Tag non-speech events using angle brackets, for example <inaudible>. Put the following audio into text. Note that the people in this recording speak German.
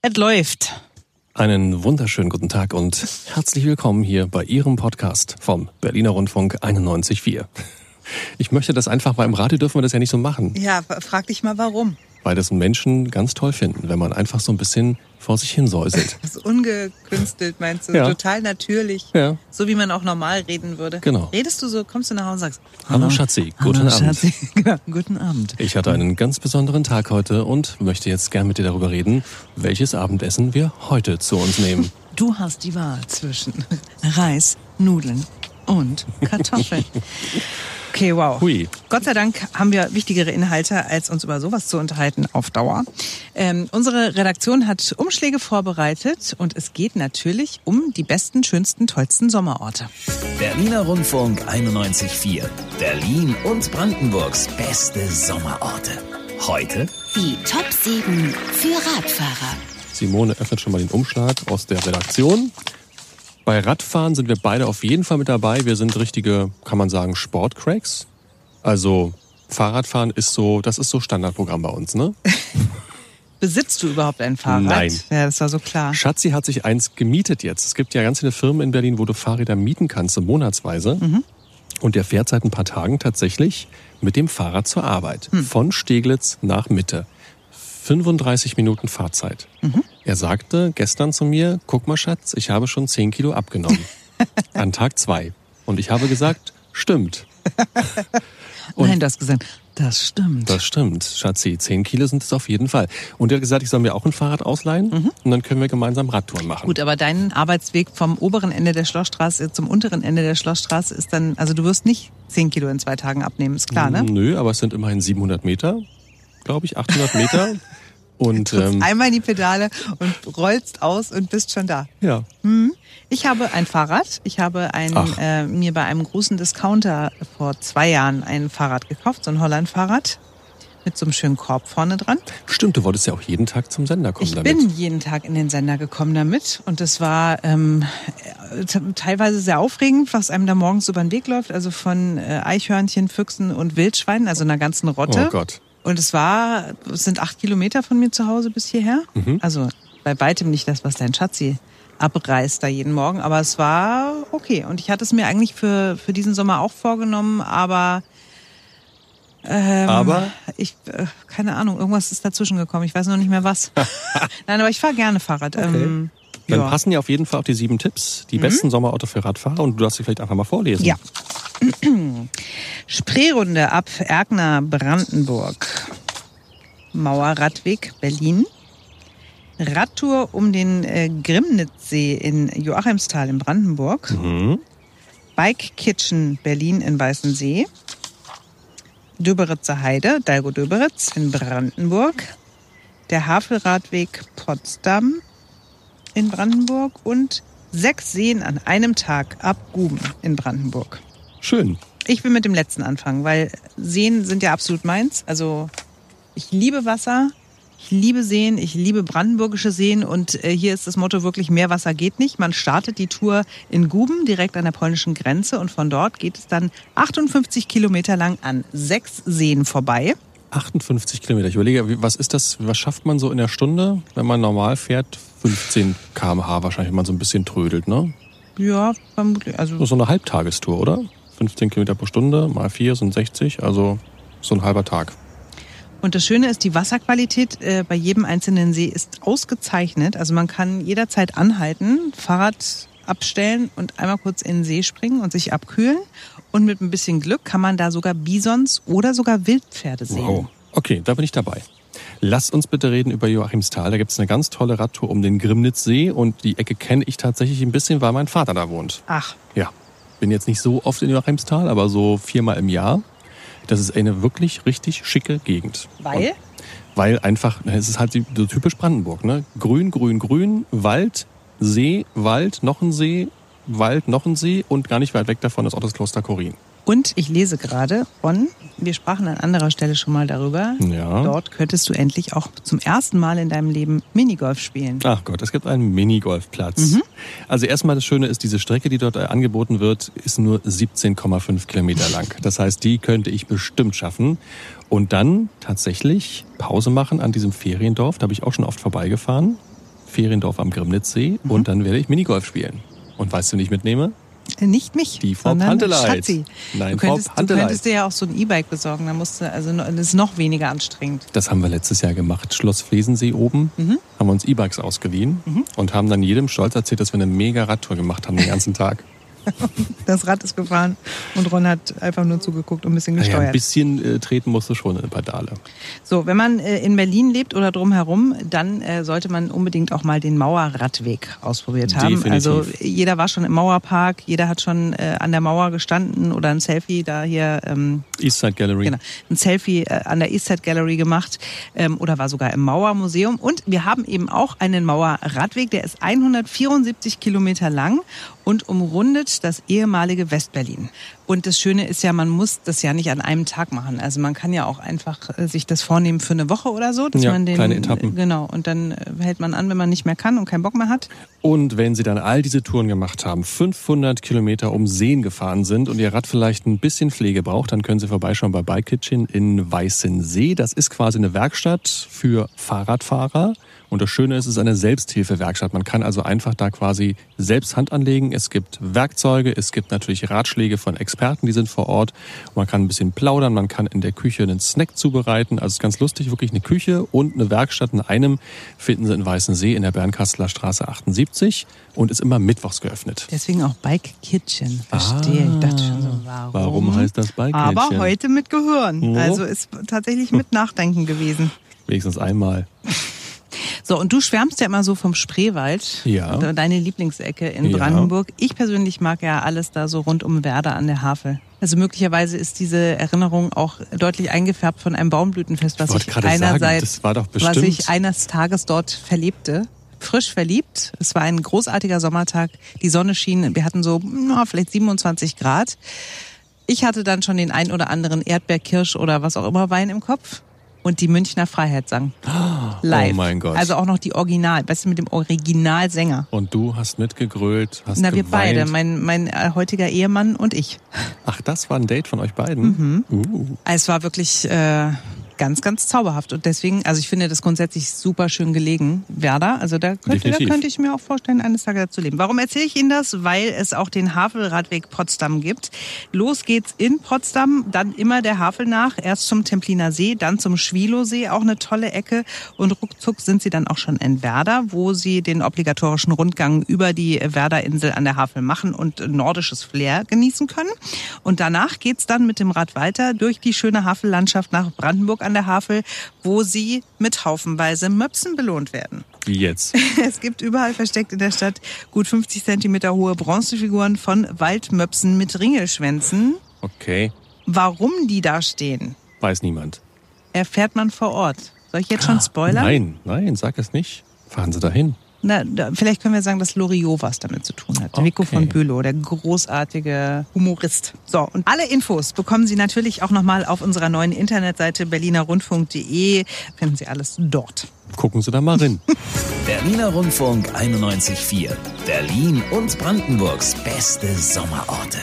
Es läuft. Einen wunderschönen guten Tag und herzlich willkommen hier bei Ihrem Podcast vom Berliner Rundfunk 91.4. Ich möchte das einfach mal im Radio dürfen wir das ja nicht so machen. Ja, frag dich mal warum. Weil das Menschen ganz toll finden, wenn man einfach so ein bisschen vor sich hin säuselt. <laughs> Das ist ungekünstelt, meinst du? Ja. Total natürlich. Ja. So wie man auch normal reden würde. Genau. Redest du so, kommst du nach Hause und sagst, Hallo Schatzi, guten Hallo, Abend. Schatzi. <laughs> Genau, guten Abend. Ich hatte einen ganz besonderen Tag heute und möchte jetzt gern mit dir darüber reden, welches Abendessen wir heute zu uns nehmen. <laughs> Du hast die Wahl zwischen Reis, Nudeln und Kartoffeln. Okay, wow. Hui. Gott sei Dank haben wir wichtigere Inhalte, als uns über sowas zu unterhalten auf Dauer. Ähm, unsere Redaktion hat Umschläge vorbereitet und es geht natürlich um die besten, schönsten, tollsten Sommerorte. Berliner Rundfunk 91.4. Berlin und Brandenburgs beste Sommerorte. Heute Die Top 7 für Radfahrer. Simone öffnet schon mal den Umschlag aus der Redaktion. Bei Radfahren sind wir beide auf jeden Fall mit dabei. Wir sind richtige, kann man sagen, Sportcracks. Also Fahrradfahren ist so, das ist so Standardprogramm bei uns, ne? <laughs> Besitzt du überhaupt ein Fahrrad? Nein. Ja, das war so klar. Schatzi hat sich eins gemietet jetzt. Es gibt ja ganz viele Firmen in Berlin, wo du Fahrräder mieten kannst, so monatsweise. Und der fährt seit ein paar Tagen tatsächlich mit dem Fahrrad zur Arbeit. Von Steglitz nach Mitte. 35 Minuten Fahrzeit. Er sagte gestern zu mir, guck mal Schatz, ich habe schon 10 Kilo abgenommen. <laughs> An Tag zwei. Und ich habe gesagt, stimmt. Und- <laughs> Nein, du hast gesagt, das stimmt. Das stimmt, Schatzi. 10 Kilo sind es auf jeden Fall. Und er hat gesagt, ich soll mir auch ein Fahrrad ausleihen und dann können wir gemeinsam Radtouren machen. Gut, aber dein Arbeitsweg vom oberen Ende der Schlossstraße zum unteren Ende der Schlossstraße ist dann, also du wirst nicht 10 Kilo in zwei Tagen abnehmen, ist klar, ne? Nö, aber es sind immerhin 700 Meter, glaube ich, 800 Meter. <laughs> Und ähm, Einmal in die Pedale und rollst aus und bist schon da. ja, Ich habe ein Fahrrad. Ich habe ein, äh, mir bei einem großen Discounter vor zwei Jahren ein Fahrrad gekauft, so ein Holland-Fahrrad mit so einem schönen Korb vorne dran. stimmt, du wolltest ja auch jeden Tag zum Sender kommen Ich damit. bin jeden Tag in den Sender gekommen damit und das war ähm, äh, teilweise sehr aufregend, was einem da morgens über den Weg läuft, also von äh, Eichhörnchen, Füchsen und Wildschweinen, also einer ganzen Rotte. Oh Gott. Und es war, es sind acht Kilometer von mir zu Hause bis hierher. Mhm. Also bei weitem nicht das, was dein Schatzi abreißt da jeden Morgen, aber es war okay. Und ich hatte es mir eigentlich für, für diesen Sommer auch vorgenommen, aber ähm, Aber? ich, äh, keine Ahnung, irgendwas ist dazwischen gekommen. Ich weiß noch nicht mehr was. <laughs> Nein, aber ich fahre gerne Fahrrad. Ähm, Dann ja. Mhm. passen ja auf jeden Fall auch die sieben Tipps, die besten Sommerorte für Radfahrer und du darfst sie vielleicht einfach mal vorlesen. Ja. <clears throat> Spreerunde ab Erkner, Brandenburg. Mauerradweg, Berlin. Radtour um den äh, Grimnitzsee in Joachimsthal in Brandenburg. Mhm. Bike Kitchen, Berlin in Weißensee. Döberitzer Heide, Dalgo Döberitz in Brandenburg. Der Havelradweg Potsdam in Brandenburg und sechs Seen an einem Tag ab Guben in Brandenburg. Schön. Ich will mit dem letzten anfangen, weil Seen sind ja absolut meins. Also ich liebe Wasser, ich liebe Seen, ich liebe brandenburgische Seen und äh, hier ist das Motto wirklich mehr Wasser geht nicht. Man startet die Tour in Guben direkt an der polnischen Grenze und von dort geht es dann 58 Kilometer lang an sechs Seen vorbei. 58 Kilometer. Ich überlege, was ist das, was schafft man so in der Stunde, wenn man normal fährt? 15 km/h wahrscheinlich, wenn man so ein bisschen trödelt, ne? Ja, vermutlich. Also so eine Halbtagestour, oder? 15 Kilometer pro Stunde mal 4 sind 60, also so ein halber Tag. Und das Schöne ist, die Wasserqualität äh, bei jedem einzelnen See ist ausgezeichnet. Also man kann jederzeit anhalten, Fahrrad abstellen und einmal kurz in den See springen und sich abkühlen. Und mit ein bisschen Glück kann man da sogar Bisons oder sogar Wildpferde sehen. Wow. Okay, da bin ich dabei. Lass uns bitte reden über Joachimsthal. Da gibt es eine ganz tolle Radtour um den Grimnitzsee und die Ecke kenne ich tatsächlich ein bisschen, weil mein Vater da wohnt. Ach, Ja, bin jetzt nicht so oft in Joachimsthal, aber so viermal im Jahr. Das ist eine wirklich richtig schicke Gegend. weil? Und weil einfach, na, es ist halt so typisch Brandenburg, ne? Grün, grün, grün, Wald, See, Wald, noch ein See, Wald, noch ein See und gar nicht weit weg davon ist auch das Kloster Korin. Und ich lese gerade, Ron, wir sprachen an anderer Stelle schon mal darüber. Ja. Dort könntest du endlich auch zum ersten Mal in deinem Leben Minigolf spielen. Ach Gott, es gibt einen Minigolfplatz. Mhm. Also erstmal das Schöne ist, diese Strecke, die dort äh, angeboten wird, ist nur 17,5 Kilometer lang. Das heißt, die könnte ich bestimmt schaffen. Und dann tatsächlich Pause machen an diesem Feriendorf. Da habe ich auch schon oft vorbeigefahren. Feriendorf am Grimnitzsee Mhm. und dann werde ich Minigolf spielen. Und weißt du, wen ich mitnehme? Äh, Nicht mich, Die Frau sondern Panteleit. Schatzi. Nein, du Frau könntest, du Panteleit. könntest dir ja auch so ein E-Bike besorgen, dann musst du, also das ist noch weniger anstrengend. Das haben wir letztes Jahr gemacht. Schloss Flesensee oben. Mhm. Haben wir uns E-Bikes ausgeliehen und haben dann jedem stolz erzählt, dass wir eine mega Radtour gemacht haben den ganzen Tag. <laughs> <laughs> Das Rad ist gefahren und Ron hat einfach nur zugeguckt und ein bisschen Naja, gesteuert. ein bisschen äh, treten musst du schon in Pedale. So, wenn man äh, in Berlin lebt oder drumherum, dann äh, sollte man unbedingt auch mal den Mauerradweg ausprobiert haben. Definitiv. Also jeder war schon im Mauerpark, jeder hat schon äh, an der Mauer gestanden oder ein Selfie da hier, ähm, Eastside Gallery. genau, ein Selfie äh, an der Eastside Gallery gemacht ähm, oder war sogar im Mauermuseum. Und wir haben eben auch einen Mauerradweg, der ist 174 Kilometer lang und umrundet das ehemalige Westberlin. Und das Schöne ist ja, man muss das ja nicht an einem Tag machen. Also man kann ja auch einfach äh, sich das vornehmen für eine Woche oder so, dass Ja, man den kleine Etappen. genau und dann äh, hält man an, wenn man nicht mehr kann und keinen Bock mehr hat. Und wenn Sie dann all diese Touren gemacht haben, 500 Kilometer um Seen gefahren sind und Ihr Rad vielleicht ein bisschen Pflege braucht, dann können Sie vorbeischauen bei Bike Kitchen in Weißensee. Das ist quasi eine Werkstatt für Fahrradfahrer. Und das Schöne ist, es ist eine Selbsthilfewerkstatt. Man kann also einfach da quasi selbst Hand anlegen. Es gibt Werkzeuge, es gibt natürlich Ratschläge von Experten, die sind vor Ort. Man kann ein bisschen plaudern, man kann in der Küche einen Snack zubereiten. Also es ist ganz lustig, wirklich eine Küche und eine Werkstatt in einem finden Sie in Weißensee in der Bernkastler Straße 78 und ist immer mittwochs geöffnet. Deswegen auch Bike Kitchen. Verstehe. ich dachte schon so, warum? Warum heißt das Bike Aber Kitchen? heute mit Gehören. Oh. Also ist tatsächlich mit Nachdenken gewesen. Wenigstens einmal. <laughs> So, und du schwärmst ja immer so vom Spreewald. Ja. Deine Lieblingsecke in Ja. Brandenburg. Ich persönlich mag ja alles da so rund um Werder an der Havel. Also möglicherweise ist diese Erinnerung auch deutlich eingefärbt von einem Baumblütenfest, was ich sagen, einerseits, doch was ich eines Tages dort verlebte. Frisch verliebt. Es war ein großartiger Sommertag. Die Sonne schien. Wir hatten so na, vielleicht 27 Grad. Ich hatte dann schon den ein oder anderen Erdbeerkirsch oder was auch immer Wein im Kopf. Und die Münchner Freiheit sang. <gasps> Live. Oh mein Gott. Also auch noch die Original, weißt du, mit dem Originalsänger. Und du hast mitgegrölt, hast Na, wir geweint. beide, mein, mein äh, heutiger Ehemann und ich. Ach, das war ein Date von euch beiden? Mhm. Uh. Es war wirklich äh, ganz, ganz zauberhaft. Und deswegen, also ich finde das grundsätzlich super schön gelegen, Werder. Also da könnte, da könnte ich mir auch vorstellen, eines Tages zu leben. Warum erzähle ich Ihnen das? Weil es auch den Havelradweg Potsdam gibt. Los geht's in Potsdam, dann immer der Havel nach, erst zum Templiner See, dann zum Schwilowsee, auch eine tolle Ecke. Und ruckzuck sind Sie dann auch schon in Werder, wo Sie den obligatorischen Rundgang über die Werderinsel an der Havel machen und nordisches Flair genießen können. Und danach geht's dann mit dem Rad weiter durch die schöne Havellandschaft nach Brandenburg an der Havel, wo Sie mit haufenweise Möpsen belohnt werden. Wie jetzt? <laughs> Es gibt überall versteckt in der Stadt gut 50 Zentimeter hohe Bronzefiguren von Waldmöpsen mit Ringelschwänzen. Okay, Warum die da stehen, weiß niemand. erfährt man vor Ort. Soll ich jetzt schon spoilern? Nein, nein, sag es nicht. Fahren Sie dahin. Na, da, vielleicht können wir sagen, dass Loriot was damit zu tun hat. Okay. von Bülow, der großartige Humorist. So, und alle Infos bekommen Sie natürlich auch nochmal auf unserer neuen Internetseite berlinerrundfunk.de. Finden Sie alles dort. Gucken Sie da mal rein. <laughs> Berliner Rundfunk 91.4. Berlin und Brandenburgs beste Sommerorte.